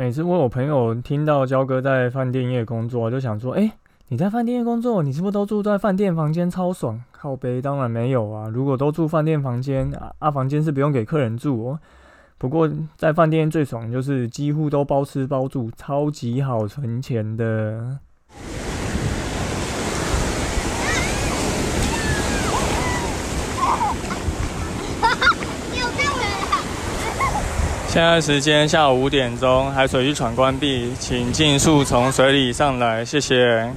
每次我有朋友听到焦哥在饭店业工作，就想说：哎，你在饭店业工作，你是不是都住在饭店房间超爽？靠背当然没有啊，如果都住饭店房间啊，啊房间是不用给客人住哦。不过在饭店最爽就是几乎都包吃包住，超级好存钱的。现在时间下午五点钟，海水浴场关闭，请尽速从水里上来，谢谢。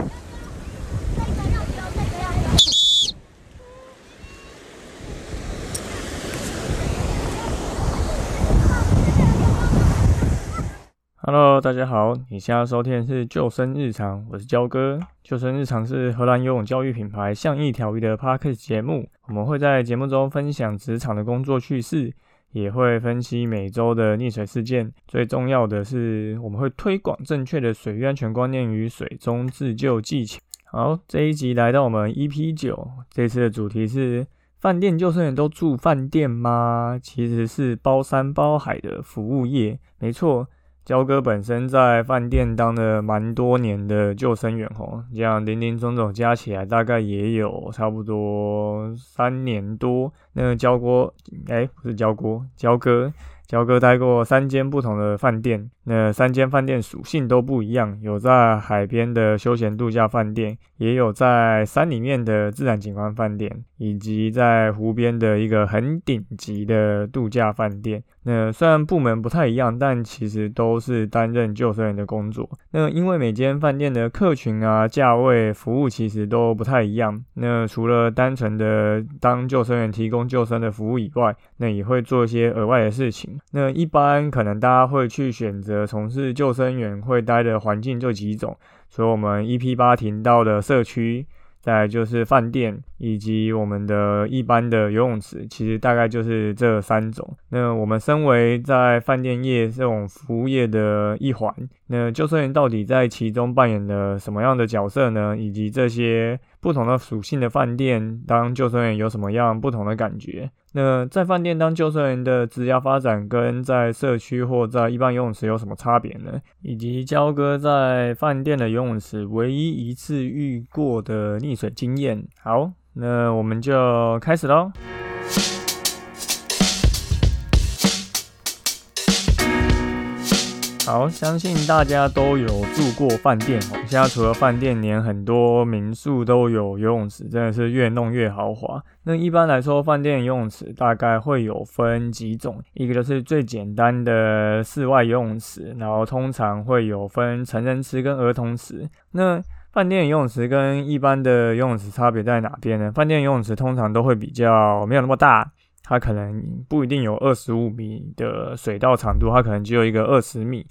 Hello，大家好，你现在收听的是救生日常，我是焦哥。救生日常是荷兰游泳教育品牌向义条鱼的 Podcast 节目，我们会在节目中分享职场的工作趣事。也会分析每周的溺水事件，最重要的是我们会推广正确的水域安全观念与水中自救技巧。好，这一集来到我们 EP 九，这次的主题是：饭店救生员都住饭店吗？其实是包山包海的服务业，没错。焦哥本身在饭店当了蛮多年的救生员吼，这样零零总总加起来大概也有差不多三年多。那焦哥，哎，不是焦哥，焦哥。焦哥待过三间不同的饭店，那三间饭店属性都不一样，有在海边的休闲度假饭店，也有在山里面的自然景观饭店，以及在湖边的一个很顶级的度假饭店。那虽然部门不太一样，但其实都是担任救生员的工作。那因为每间饭店的客群啊、价位、服务其实都不太一样。那除了单纯的当救生员提供救生的服务以外，那也会做一些额外的事情。那一般可能大家会去选择的从事救生员会待的环境就几种，所以我们 EP 八停到的社区，再就是饭店以及我们的一般的游泳池，其实大概就是这三种。那我们身为在饭店业这种服务业的一环，那救生员到底在其中扮演了什么样的角色呢？以及这些不同的属性的饭店当救生员有什么样不同的感觉？那在饭店当救生员的职业发展跟在社区或在一般游泳池有什么差别呢？以及焦哥在饭店的游泳池唯一一次遇过的溺水经验。好，那我们就开始喽。好，相信大家都有住过饭店哦。现在除了饭店，连很多民宿都有游泳池，真的是越弄越豪华。那一般来说，饭店游泳池大概会有分几种，一个就是最简单的室外游泳池，然后通常会有分成人池跟儿童池。那饭店游泳池跟一般的游泳池差别在哪边呢？饭店游泳池通常都会比较没有那么大。它可能不一定有二十五米的水道长度，它可能只有一个二十米，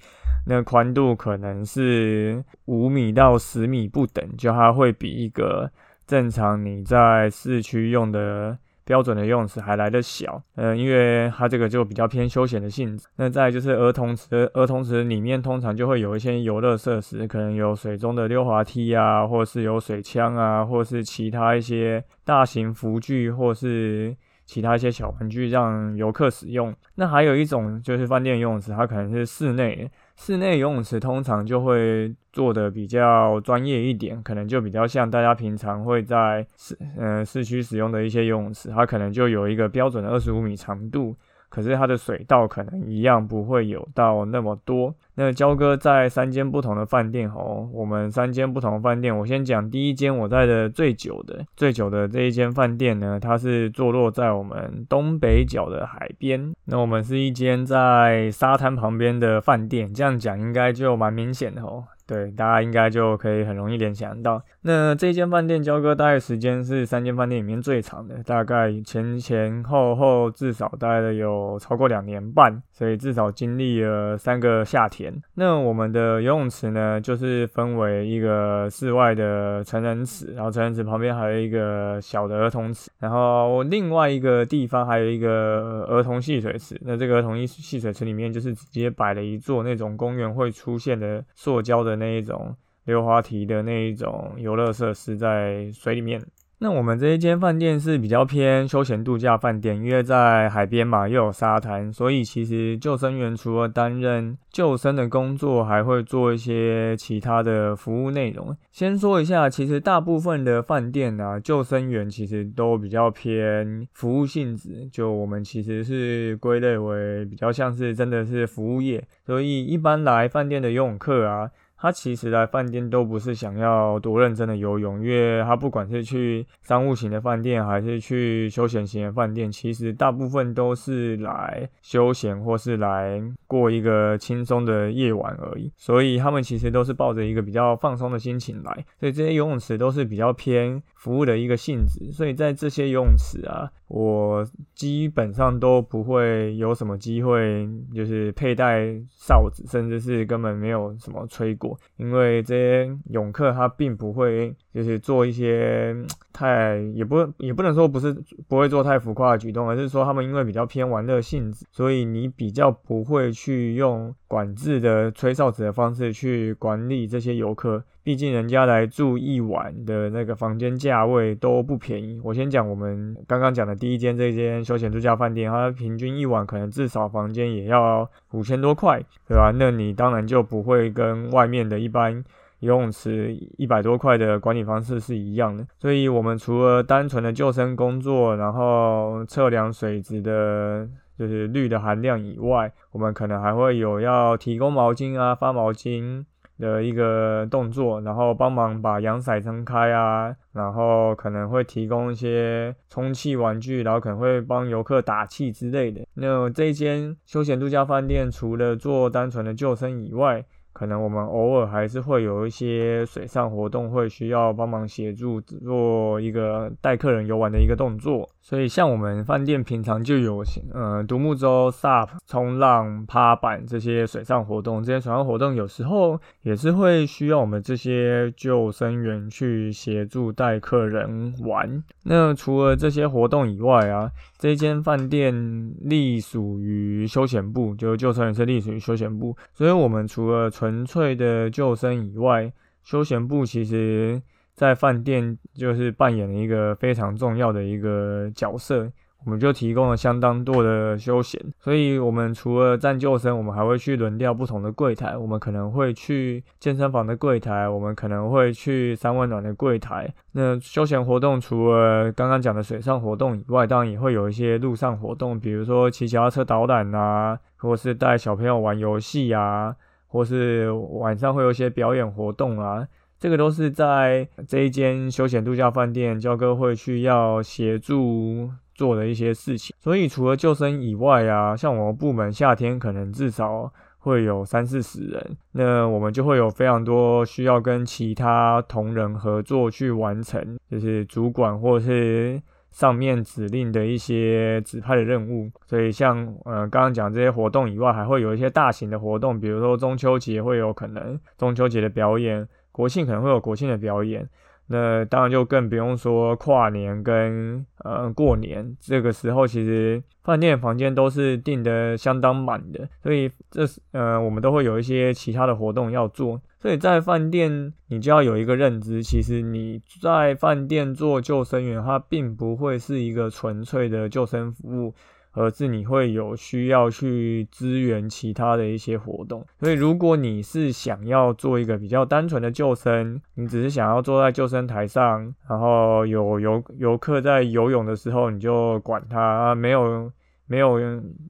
那宽度可能是五米到十米不等，就它会比一个正常你在市区用的标准的游泳池还来得小。嗯，因为它这个就比较偏休闲的性质。那再就是儿童池，儿童池里面通常就会有一些游乐设施，可能有水中的溜滑梯啊，或是有水枪啊，或是其他一些大型浮具，或是。其他一些小玩具让游客使用。那还有一种就是饭店游泳池，它可能是室内，室内游泳池通常就会做的比较专业一点，可能就比较像大家平常会在市呃市区使用的一些游泳池，它可能就有一个标准的二十五米长度。可是它的水道可能一样不会有到那么多。那焦哥在三间不同的饭店哦，我们三间不同的饭店，我先讲第一间我在的最久的、最久的这一间饭店呢，它是坐落在我们东北角的海边。那我们是一间在沙滩旁边的饭店，这样讲应该就蛮明显的哦。对，大家应该就可以很容易联想到，那这间饭店交割待的时间是三间饭店里面最长的，大概前前后后至少待了有超过两年半，所以至少经历了三个夏天。那我们的游泳池呢，就是分为一个室外的成人池，然后成人池旁边还有一个小的儿童池，然后另外一个地方还有一个儿童戏水池。那这个儿童戏戏水池里面就是直接摆了一座那种公园会出现的塑胶的。的那一种溜滑梯的那一种游乐设施在水里面。那我们这一间饭店是比较偏休闲度假饭店，因为在海边嘛，又有沙滩，所以其实救生员除了担任救生的工作，还会做一些其他的服务内容。先说一下，其实大部分的饭店啊，救生员其实都比较偏服务性质，就我们其实是归类为比较像是真的是服务业，所以一般来饭店的游泳课啊。他其实来饭店都不是想要多认真的游泳，因为他不管是去商务型的饭店，还是去休闲型的饭店，其实大部分都是来休闲或是来过一个轻松的夜晚而已。所以他们其实都是抱着一个比较放松的心情来，所以这些游泳池都是比较偏服务的一个性质。所以在这些游泳池啊，我基本上都不会有什么机会，就是佩戴哨子，甚至是根本没有什么吹过。因为这些泳客他并不会，就是做一些太也不也不能说不是不会做太浮夸的举动，而是说他们因为比较偏玩乐性质，所以你比较不会去用管制的吹哨子的方式去管理这些游客。毕竟人家来住一晚的那个房间价位都不便宜。我先讲我们刚刚讲的第一间这间休闲度假饭店，它平均一晚可能至少房间也要五千多块，对吧？那你当然就不会跟外面的一般游泳池一百多块的管理方式是一样的。所以，我们除了单纯的救生工作，然后测量水质的，就是氯的含量以外，我们可能还会有要提供毛巾啊、发毛巾。的一个动作，然后帮忙把阳伞撑开啊，然后可能会提供一些充气玩具，然后可能会帮游客打气之类的。那这间休闲度假饭店除了做单纯的救生以外，可能我们偶尔还是会有一些水上活动，会需要帮忙协助做一个带客人游玩的一个动作。所以像我们饭店平常就有呃独木舟、SUP、冲浪、趴板这些水上活动，这些水上活动有时候也是会需要我们这些救生员去协助带客人玩。那除了这些活动以外啊，这间饭店隶属于休闲部，就救生员是隶属于休闲部，所以我们除了纯粹的救生以外，休闲部其实。在饭店就是扮演了一个非常重要的一个角色，我们就提供了相当多的休闲，所以我们除了站救生，我们还会去轮调不同的柜台，我们可能会去健身房的柜台，我们可能会去三温暖的柜台。那休闲活动除了刚刚讲的水上活动以外，当然也会有一些陆上活动，比如说骑脚踏车导览啊，或是带小朋友玩游戏啊，或是晚上会有一些表演活动啊。这个都是在这一间休闲度假饭店，教哥会去要协助做的一些事情。所以除了救生以外啊，像我们部门夏天可能至少会有三四十人，那我们就会有非常多需要跟其他同仁合作去完成，就是主管或是上面指令的一些指派的任务。所以像呃刚刚讲这些活动以外，还会有一些大型的活动，比如说中秋节会有可能中秋节的表演。国庆可能会有国庆的表演，那当然就更不用说跨年跟呃过年这个时候，其实饭店房间都是订的相当满的，所以这是呃我们都会有一些其他的活动要做，所以在饭店你就要有一个认知，其实你在饭店做救生员，它并不会是一个纯粹的救生服务。而是你会有需要去支援其他的一些活动，所以如果你是想要做一个比较单纯的救生，你只是想要坐在救生台上，然后有游游客在游泳的时候你就管他，没有没有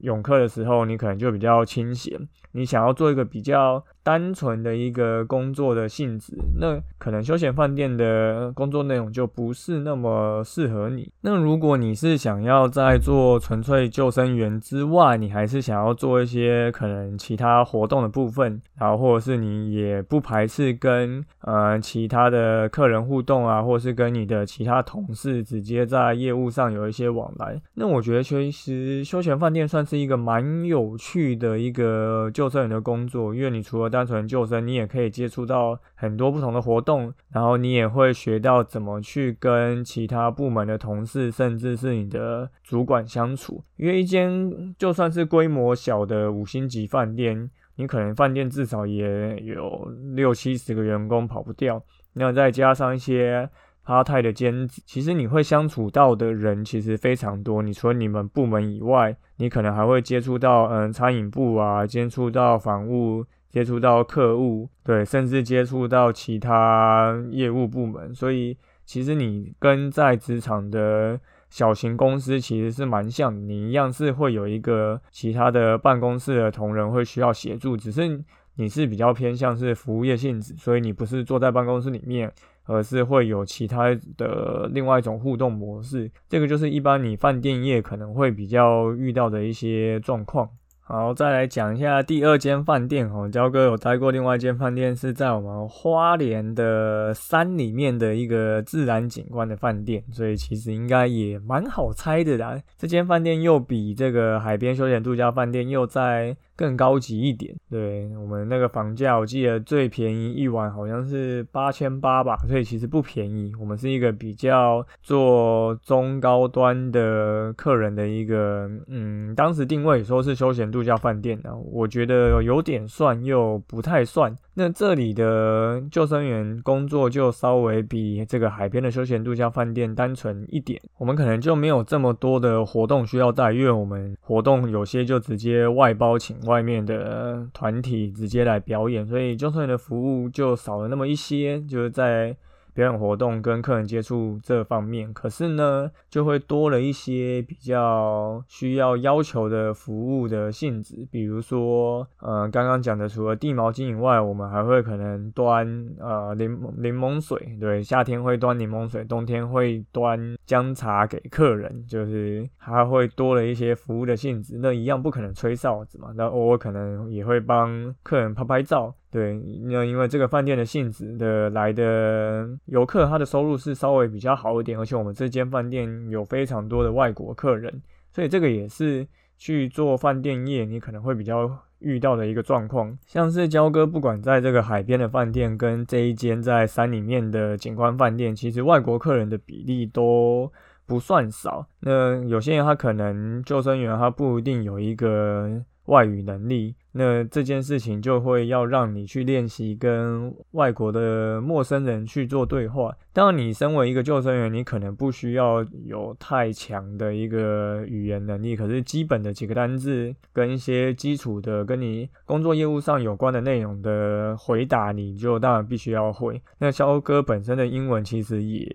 泳客的时候你可能就比较清闲，你想要做一个比较。单纯的一个工作的性质，那可能休闲饭店的工作内容就不是那么适合你。那如果你是想要在做纯粹救生员之外，你还是想要做一些可能其他活动的部分，然后或者是你也不排斥跟呃其他的客人互动啊，或者是跟你的其他同事直接在业务上有一些往来，那我觉得其实休闲饭店算是一个蛮有趣的一个救生员的工作，因为你除了单纯救生，你也可以接触到很多不同的活动，然后你也会学到怎么去跟其他部门的同事，甚至是你的主管相处。因为一间就算是规模小的五星级饭店，你可能饭店至少也有六七十个员工跑不掉，那再加上一些趴泰的兼职，其实你会相处到的人其实非常多。你除了你们部门以外，你可能还会接触到嗯餐饮部啊，接触到房务，接触到客户，对，甚至接触到其他业务部门。所以其实你跟在职场的小型公司其实是蛮像，你一样是会有一个其他的办公室的同仁会需要协助，只是。你是比较偏向是服务业性质，所以你不是坐在办公室里面，而是会有其他的另外一种互动模式。这个就是一般你饭店业可能会比较遇到的一些状况。好，再来讲一下第二间饭店哦，焦哥有待过另外一间饭店，是在我们花莲的山里面的一个自然景观的饭店，所以其实应该也蛮好猜的啦。这间饭店又比这个海边休闲度假饭店又在。更高级一点，对我们那个房价，我记得最便宜一晚好像是八千八吧，所以其实不便宜。我们是一个比较做中高端的客人的一个，嗯，当时定位说是休闲度假饭店的，我觉得有点算又不太算。那这里的救生员工作就稍微比这个海边的休闲度假饭店单纯一点，我们可能就没有这么多的活动需要带，因为我们活动有些就直接外包请外面的团体直接来表演，所以就算你的服务就少了那么一些，就是在。表演活动跟客人接触这方面，可是呢，就会多了一些比较需要要求的服务的性质，比如说，呃，刚刚讲的，除了递毛巾以外，我们还会可能端呃柠柠檬水，对，夏天会端柠檬水，冬天会端姜茶给客人，就是还会多了一些服务的性质。那一样不可能吹哨子嘛，那偶尔可能也会帮客人拍拍照。对，那因为这个饭店的性质的来的游客，他的收入是稍微比较好一点，而且我们这间饭店有非常多的外国客人，所以这个也是去做饭店业你可能会比较遇到的一个状况。像是焦哥，不管在这个海边的饭店跟这一间在山里面的景观饭店，其实外国客人的比例都不算少。那有些人他可能救生员他不一定有一个外语能力。那这件事情就会要让你去练习跟外国的陌生人去做对话。当然，你身为一个救生员，你可能不需要有太强的一个语言能力，可是基本的几个单字跟一些基础的跟你工作业务上有关的内容的回答，你就当然必须要会。那肖哥本身的英文其实也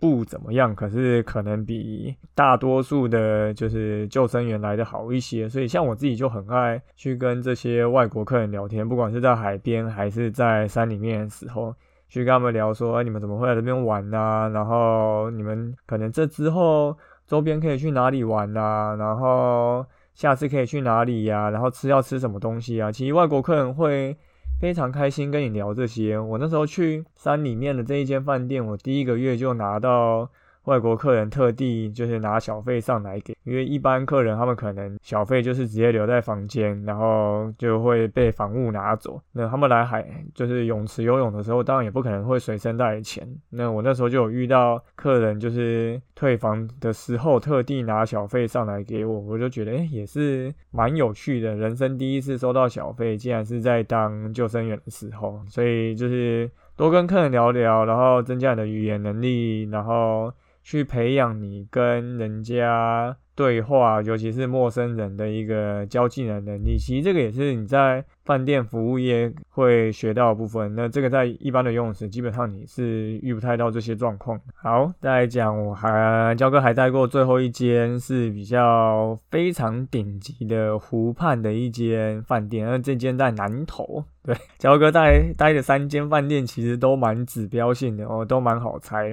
不怎么样，可是可能比大多数的就是救生员来的好一些。所以像我自己就很爱去跟这些外国客人聊天，不管是在海边还是在山里面的时候。去跟他们聊说，哎，你们怎么会来这边玩呢？然后你们可能这之后周边可以去哪里玩啊？然后下次可以去哪里呀？然后吃要吃什么东西啊？其实外国客人会非常开心跟你聊这些。我那时候去山里面的这一间饭店，我第一个月就拿到。外国客人特地就是拿小费上来给，因为一般客人他们可能小费就是直接留在房间，然后就会被房务拿走。那他们来海就是泳池游泳的时候，当然也不可能会随身带钱。那我那时候就有遇到客人，就是退房的时候特地拿小费上来给我，我就觉得哎也是蛮有趣的，人生第一次收到小费，竟然是在当救生员的时候。所以就是多跟客人聊聊，然后增加你的语言能力，然后。去培养你跟人家对话，尤其是陌生人的一个交际的能力。其实这个也是你在饭店服务业会学到的部分。那这个在一般的游泳池，基本上你是遇不太到这些状况。好，再讲，我还焦哥还待过最后一间是比较非常顶级的湖畔的一间饭店，那这间在南头。对，焦哥待待的三间饭店其实都蛮指标性的哦，都蛮好猜。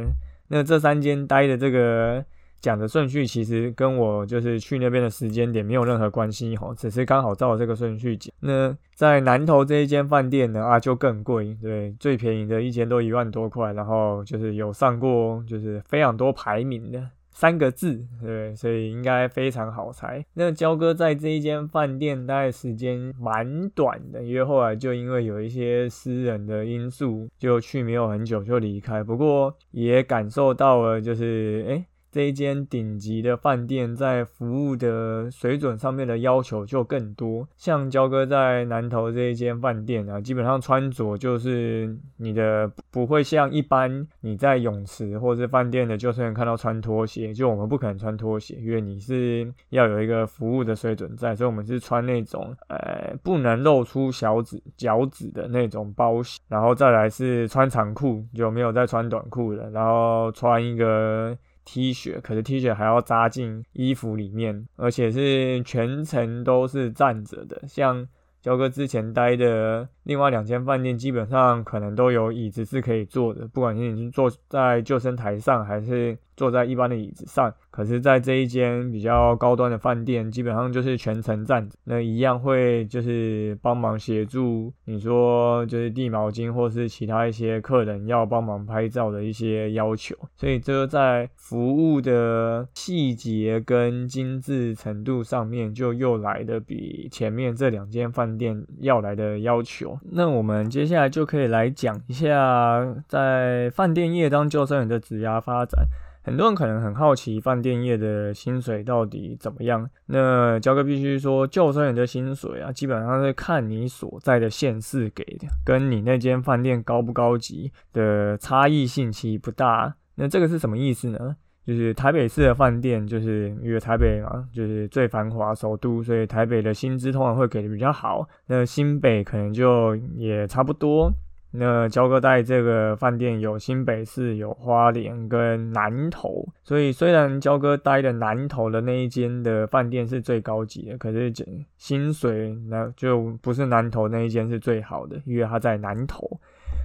那这三间待的这个讲的顺序，其实跟我就是去那边的时间点没有任何关系哈，只是刚好照这个顺序讲。那在南头这一间饭店呢啊，就更贵，对，最便宜的一间都一万多块，然后就是有上过就是非常多排名的。三个字，对，所以应该非常好猜。那焦哥在这一间饭店待的时间蛮短的，因为后来就因为有一些私人的因素，就去没有很久就离开。不过也感受到了，就是哎。这一间顶级的饭店在服务的水准上面的要求就更多。像焦哥在南投这一间饭店啊，基本上穿着就是你的不会像一般你在泳池或者饭店的救生员看到穿拖鞋，就我们不可能穿拖鞋，因为你是要有一个服务的水准在，所以我们是穿那种呃不能露出小指脚趾的那种包鞋，然后再来是穿长裤，就没有再穿短裤了，然后穿一个 T 恤，可是 T 恤还要扎进衣服里面，而且是全程都是站着的，像焦哥之前待的。另外两间饭店基本上可能都有椅子是可以坐的，不管是你是坐在救生台上，还是坐在一般的椅子上。可是，在这一间比较高端的饭店，基本上就是全程站着，那一样会就是帮忙协助你说就是递毛巾，或是其他一些客人要帮忙拍照的一些要求。所以，这在服务的细节跟精致程度上面，就又来的比前面这两间饭店要来的要求。那我们接下来就可以来讲一下，在饭店业当救生员的职涯发展。很多人可能很好奇，饭店业的薪水到底怎么样？那焦哥必须说，救生员的薪水啊，基本上是看你所在的县市给的，跟你那间饭店高不高级的差异性其实不大。那这个是什么意思呢？就是台北市的饭店，就是因为台北嘛，就是最繁华首都，所以台北的薪资通常会给的比较好。那新北可能就也差不多。那交哥带这个饭店有新北市、有花莲跟南投，所以虽然交哥待的南投的那一间的饭店是最高级的，可是薪水那就不是南投那一间是最好的，因为它在南投。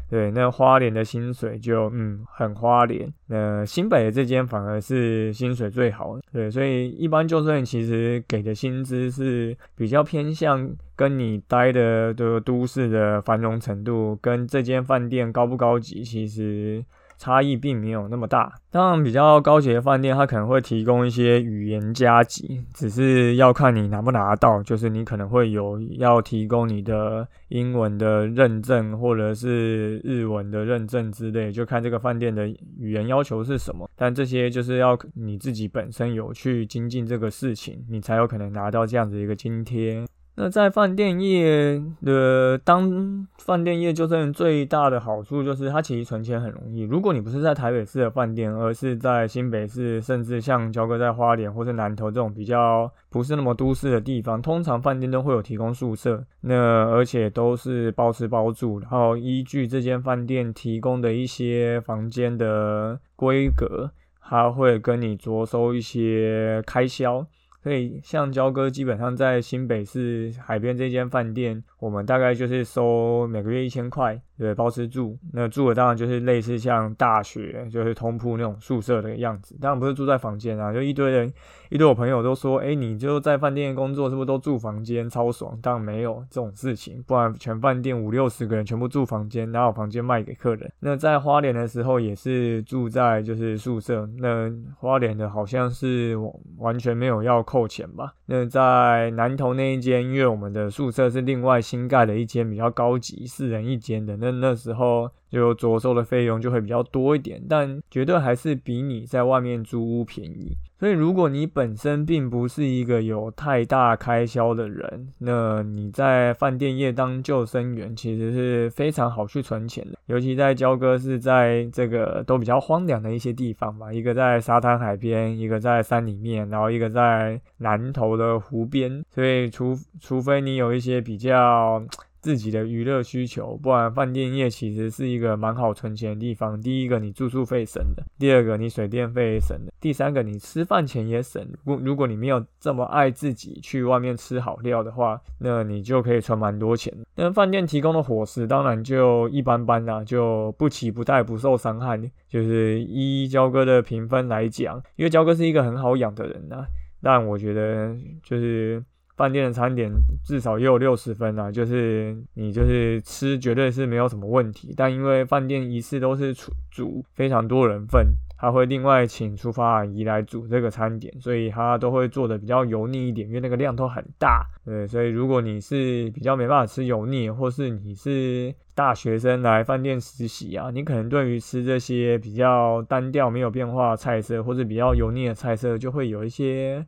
对，那花莲的薪水就嗯很花莲，那新北的这间反而是薪水最好的。对，所以一般就算其实给的薪资是比较偏向跟你待的的都市的繁荣程度，跟这间饭店高不高级，其实。差异并没有那么大，当然比较高级的饭店，它可能会提供一些语言加级，只是要看你拿不拿到，就是你可能会有要提供你的英文的认证，或者是日文的认证之类，就看这个饭店的语言要求是什么。但这些就是要你自己本身有去精进这个事情，你才有可能拿到这样子一个津贴。那在饭店业的当饭店业救生员最大的好处就是，它其实存钱很容易。如果你不是在台北市的饭店，而是在新北市，甚至像交哥在花莲或是南投这种比较不是那么都市的地方，通常饭店都会有提供宿舍，那而且都是包吃包住。然后依据这间饭店提供的一些房间的规格，它会跟你着收一些开销。所以，像焦哥基本上在新北市海边这间饭店，我们大概就是收每个月一千块。对，包吃住，那住的当然就是类似像大学，就是通铺那种宿舍的样子。当然不是住在房间啊，就一堆人，一堆我朋友都说，哎，你就在饭店工作，是不是都住房间，超爽？当然没有这种事情，不然全饭店五六十个人全部住房间，哪有房间卖给客人？那在花莲的时候也是住在就是宿舍，那花莲的好像是完全没有要扣钱吧？那在南投那一间，因为我们的宿舍是另外新盖的一间比较高级四人一间的那。那那时候就着收的费用就会比较多一点，但绝对还是比你在外面租屋便宜。所以如果你本身并不是一个有太大开销的人，那你在饭店业当救生员其实是非常好去存钱的。尤其在交哥是在这个都比较荒凉的一些地方吧，一个在沙滩海边，一个在山里面，然后一个在南头的湖边。所以除除非你有一些比较。自己的娱乐需求，不然饭店业其实是一个蛮好存钱的地方。第一个，你住宿费省的；第二个，你水电费省的；第三个，你吃饭钱也省。如如果你没有这么爱自己去外面吃好料的话，那你就可以存蛮多钱。那饭店提供的伙食当然就一般般啦，就不起不带不受伤害。就是依焦哥的评分来讲，因为焦哥是一个很好养的人呐，但我觉得就是。饭店的餐点至少也有六十分啊，就是你就是吃绝对是没有什么问题，但因为饭店一次都是煮煮非常多人份，他会另外请厨房阿姨来煮这个餐点，所以他都会做的比较油腻一点，因为那个量都很大。对，所以如果你是比较没办法吃油腻，或是你是大学生来饭店实习啊，你可能对于吃这些比较单调、没有变化的菜色，或者比较油腻的菜色，就会有一些。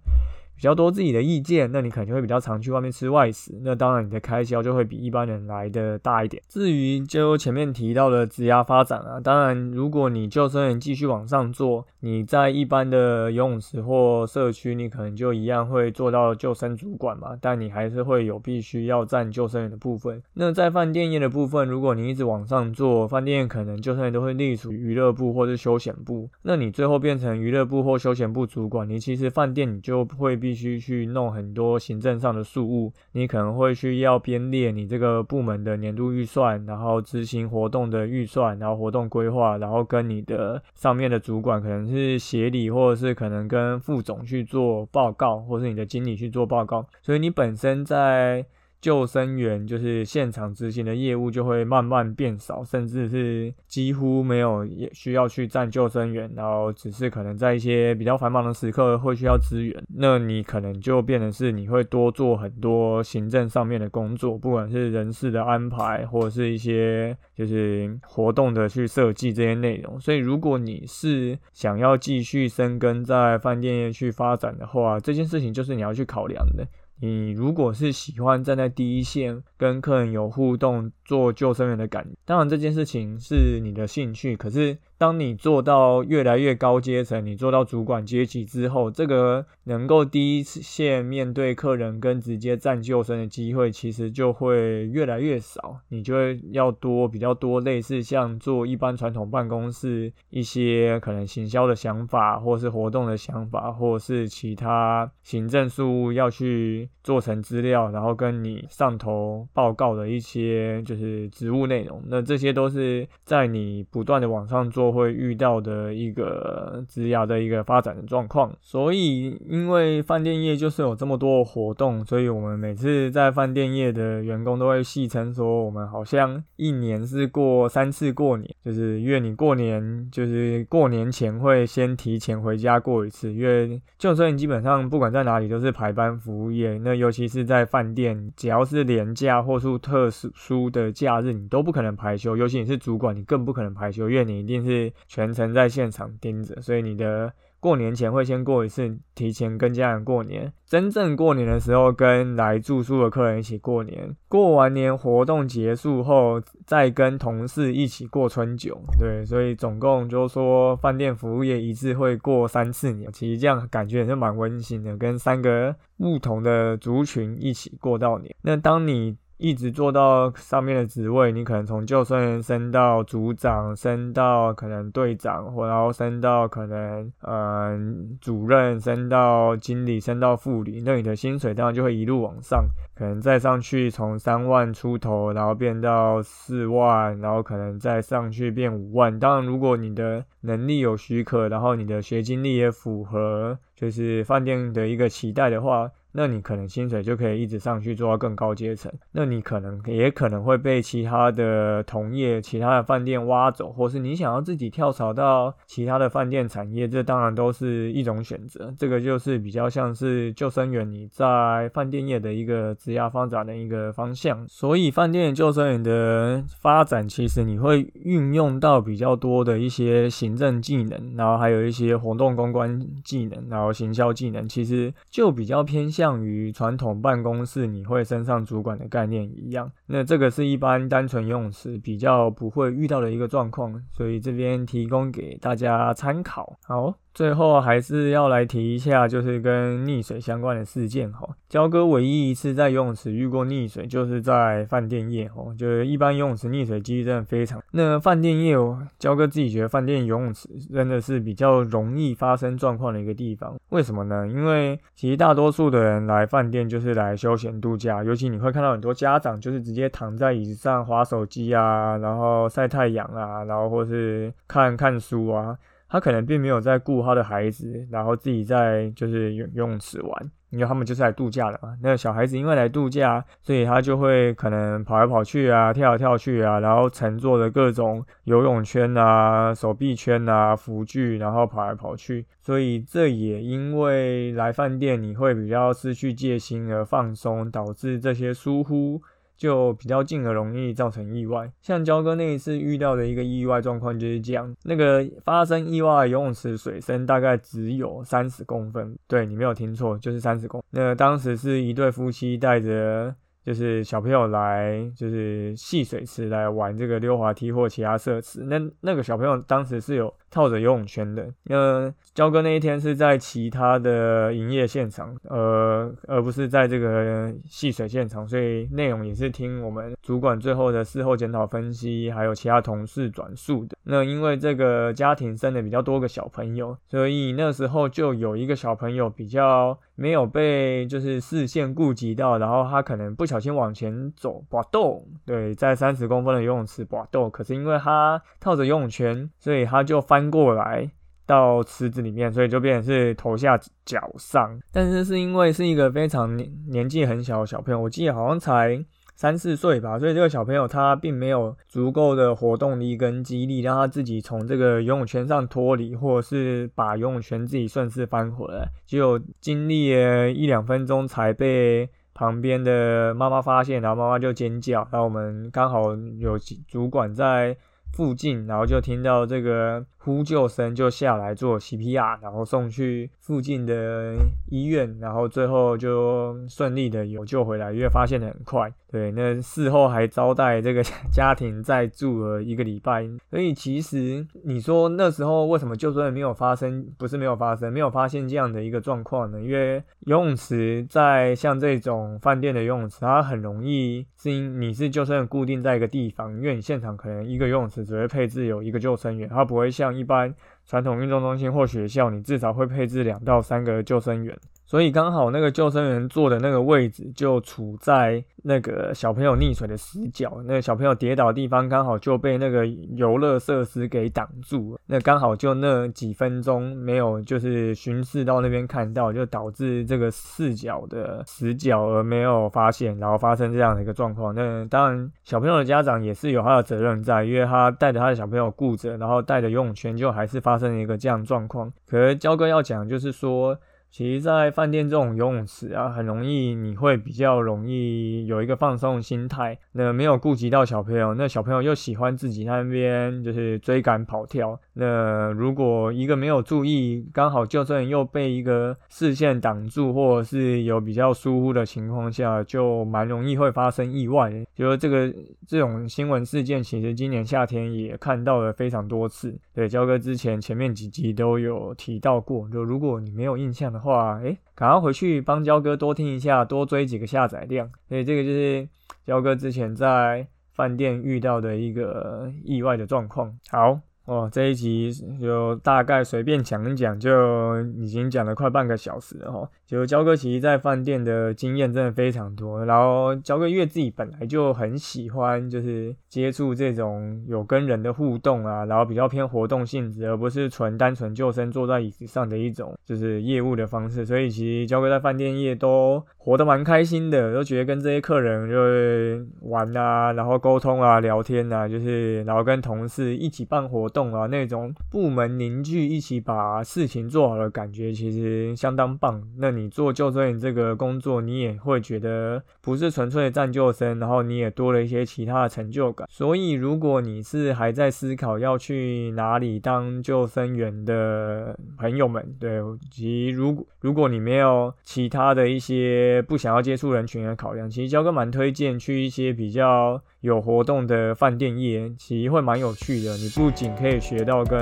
比较多自己的意见，那你可能就会比较常去外面吃外食，那当然你的开销就会比一般人来的大一点。至于就前面提到的职涯发展啊，当然如果你救生员继续往上做，你在一般的游泳池或社区，你可能就一样会做到救生主管嘛，但你还是会有必须要占救生员的部分。那在饭店业的部分，如果你一直往上做，饭店可能救生员都会隶属娱乐部或是休闲部，那你最后变成娱乐部或休闲部主管，你其实饭店你就会必必须去弄很多行政上的事务，你可能会需要编列你这个部门的年度预算，然后执行活动的预算，然后活动规划，然后跟你的上面的主管可能是协理，或者是可能跟副总去做报告，或是你的经理去做报告，所以你本身在。救生员就是现场执行的业务就会慢慢变少，甚至是几乎没有需要去站救生员，然后只是可能在一些比较繁忙的时刻会需要支援，那你可能就变成是你会多做很多行政上面的工作，不管是人事的安排或者是一些就是活动的去设计这些内容。所以如果你是想要继续深耕在饭店业去发展的话，这件事情就是你要去考量的。你如果是喜欢站在第一线跟客人有互动，做救生员的感，当然这件事情是你的兴趣，可是。当你做到越来越高阶层，你做到主管阶级之后，这个能够第一次线面对客人跟直接站救生的机会，其实就会越来越少。你就会要多比较多类似像做一般传统办公室一些可能行销的想法，或是活动的想法，或是其他行政事务要去做成资料，然后跟你上头报告的一些就是职务内容。那这些都是在你不断的往上做。会遇到的一个职涯的一个发展的状况，所以因为饭店业就是有这么多活动，所以我们每次在饭店业的员工都会戏称说，我们好像一年是过三次过年，就是因为你过年就是过年前会先提前回家过一次，因为就算你基本上不管在哪里都是排班服务业，那尤其是在饭店，只要是年假或是特殊的假日，你都不可能排休，尤其你是主管，你更不可能排休，因为你一定是。全程在现场盯着，所以你的过年前会先过一次，提前跟家人过年。真正过年的时候，跟来住宿的客人一起过年。过完年活动结束后，再跟同事一起过春酒。对，所以总共就说饭店服务业一次会过三次年，其实这样感觉也是蛮温馨的，跟三个不同的族群一起过到年。那当你一直做到上面的职位，你可能从救生员升到组长，升到可能队长，或然后升到可能嗯主任，升到经理，升到副理，那你的薪水当然就会一路往上，可能再上去从三万出头，然后变到四万，然后可能再上去变五万。当然，如果你的能力有许可，然后你的学经历也符合，就是饭店的一个期待的话。那你可能薪水就可以一直上去做到更高阶层，那你可能也可能会被其他的同业、其他的饭店挖走，或是你想要自己跳槽到其他的饭店产业，这当然都是一种选择。这个就是比较像是救生员你在饭店业的一个职业发展的一个方向。所以饭店救生员的发展，其实你会运用到比较多的一些行政技能，然后还有一些活动公关技能，然后行销技能，其实就比较偏向。像于传统办公室你会升上主管的概念一样，那这个是一般单纯用词比较不会遇到的一个状况，所以这边提供给大家参考。好。最后还是要来提一下，就是跟溺水相关的事件哈。焦哥唯一一次在游泳池遇过溺水，就是在饭店业哦。就是一般游泳池溺水几率真的非常。那饭店业，焦哥自己觉得饭店游泳池真的是比较容易发生状况的一个地方。为什么呢？因为其实大多数的人来饭店就是来休闲度假，尤其你会看到很多家长就是直接躺在椅子上划手机啊，然后晒太阳啊，然后或是看看书啊。他可能并没有在顾他的孩子，然后自己在就是游泳池玩。因为他们就是来度假的嘛。那小孩子因为来度假，所以他就会可能跑来跑去啊，跳来跳去啊，然后乘坐的各种游泳圈啊、手臂圈啊、浮具，然后跑来跑去。所以这也因为来饭店你会比较失去戒心而放松，导致这些疏忽。就比较近而容易造成意外，像焦哥那一次遇到的一个意外状况就是这样，那个发生意外游泳池水深大概只有三十公分，对你没有听错，就是三十公。那当时是一对夫妻带着。就是小朋友来，就是戏水池来玩这个溜滑梯或其他设施。那那个小朋友当时是有套着游泳圈的。那焦哥那一天是在其他的营业现场，呃，而不是在这个戏水现场，所以内容也是听我们主管最后的事后检讨分析，还有其他同事转述的。那因为这个家庭生的比较多个小朋友，所以那时候就有一个小朋友比较没有被就是视线顾及到，然后他可能不小心往前走，滑动，对，在三十公分的游泳池滑动，可是因为他套着游泳圈，所以他就翻翻过来到池子里面，所以就变成是头下脚上。但是是因为是一个非常年年纪很小的小朋友，我记得好像才。三四岁吧，所以这个小朋友他并没有足够的活动力跟肌力，让他自己从这个游泳圈上脱离，或者是把游泳圈自己顺势翻回来，只有经历了一两分钟才被旁边的妈妈发现，然后妈妈就尖叫，然后我们刚好有主管在附近，然后就听到这个。呼救声就下来做 CPR，然后送去附近的医院，然后最后就顺利的有救回来，因为发现的很快。对，那事后还招待这个家庭再住了一个礼拜。所以其实你说那时候为什么救生员没有发生？不是没有发生，没有发现这样的一个状况呢？因为游泳池在像这种饭店的游泳池，它很容易是因你是救生员固定在一个地方，因为你现场可能一个游泳池只会配置有一个救生员，它不会像。一般传统运动中心或学校，你至少会配置两到三个救生员。所以刚好那个救生员坐的那个位置就处在那个小朋友溺水的死角，那个小朋友跌倒的地方刚好就被那个游乐设施给挡住了。那刚好就那几分钟没有就是巡视到那边看到，就导致这个视角的死角而没有发现，然后发生这样的一个状况。那当然小朋友的家长也是有他的责任在，因为他带着他的小朋友顾着，然后带着游泳圈，就还是发发生一个这样状况。可是焦哥要讲就是说。其实，在饭店这种游泳池啊，很容易你会比较容易有一个放松心态，那没有顾及到小朋友，那小朋友又喜欢自己那边就是追赶跑跳，那如果一个没有注意，刚好救生员又被一个视线挡住，或者是有比较疏忽的情况下，就蛮容易会发生意外。就说这个这种新闻事件，其实今年夏天也看到了非常多次。对，焦哥之前前面几集都有提到过，就如果你没有印象。话，哎，赶快回去帮焦哥多听一下，多追几个下载量。所以这个就是焦哥之前在饭店遇到的一个意外的状况。好。哦，这一集就大概随便讲一讲，就已经讲了快半个小时了哈。就焦哥其实在饭店的经验真的非常多，然后焦哥因为自己本来就很喜欢，就是接触这种有跟人的互动啊，然后比较偏活动性质，而不是纯单纯就生坐在椅子上的一种就是业务的方式。所以其实焦哥在饭店业都活得蛮开心的，都觉得跟这些客人就玩啊，然后沟通啊，聊天啊，就是然后跟同事一起办活。动啊，那种部门凝聚一起把事情做好的感觉，其实相当棒。那你做救生员这个工作，你也会觉得不是纯粹的战救生，然后你也多了一些其他的成就感。所以，如果你是还在思考要去哪里当救生员的朋友们，对，及如果如果你没有其他的一些不想要接触人群的考量，其实焦哥蛮推荐去一些比较。有活动的饭店业其实会蛮有趣的，你不仅可以学到跟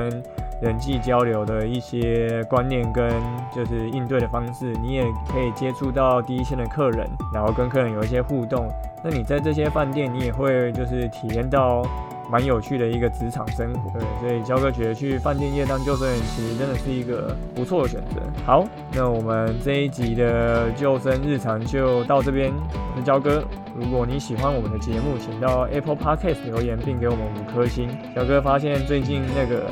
人际交流的一些观念跟就是应对的方式，你也可以接触到第一线的客人，然后跟客人有一些互动。那你在这些饭店，你也会就是体验到。蛮有趣的一个职场生活，对，所以焦哥觉得去饭店业当救生员，其实真的是一个不错的选择。好，那我们这一集的救生日常就到这边。我是焦哥，如果你喜欢我们的节目，请到 Apple Podcast 留言并给我们五颗星。焦哥发现最近那个。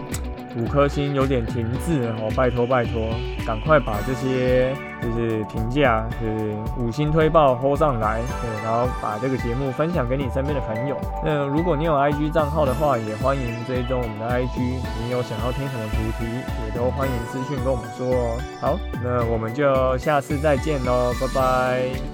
五颗星有点停滞哦，拜托拜托，赶快把这些就是评价就是五星推爆吼上来，然后把这个节目分享给你身边的朋友。那如果你有 IG 账号的话，也欢迎追踪我们的 IG。你有想要听什么主题，也都欢迎私讯跟我们说哦。好，那我们就下次再见喽，拜拜。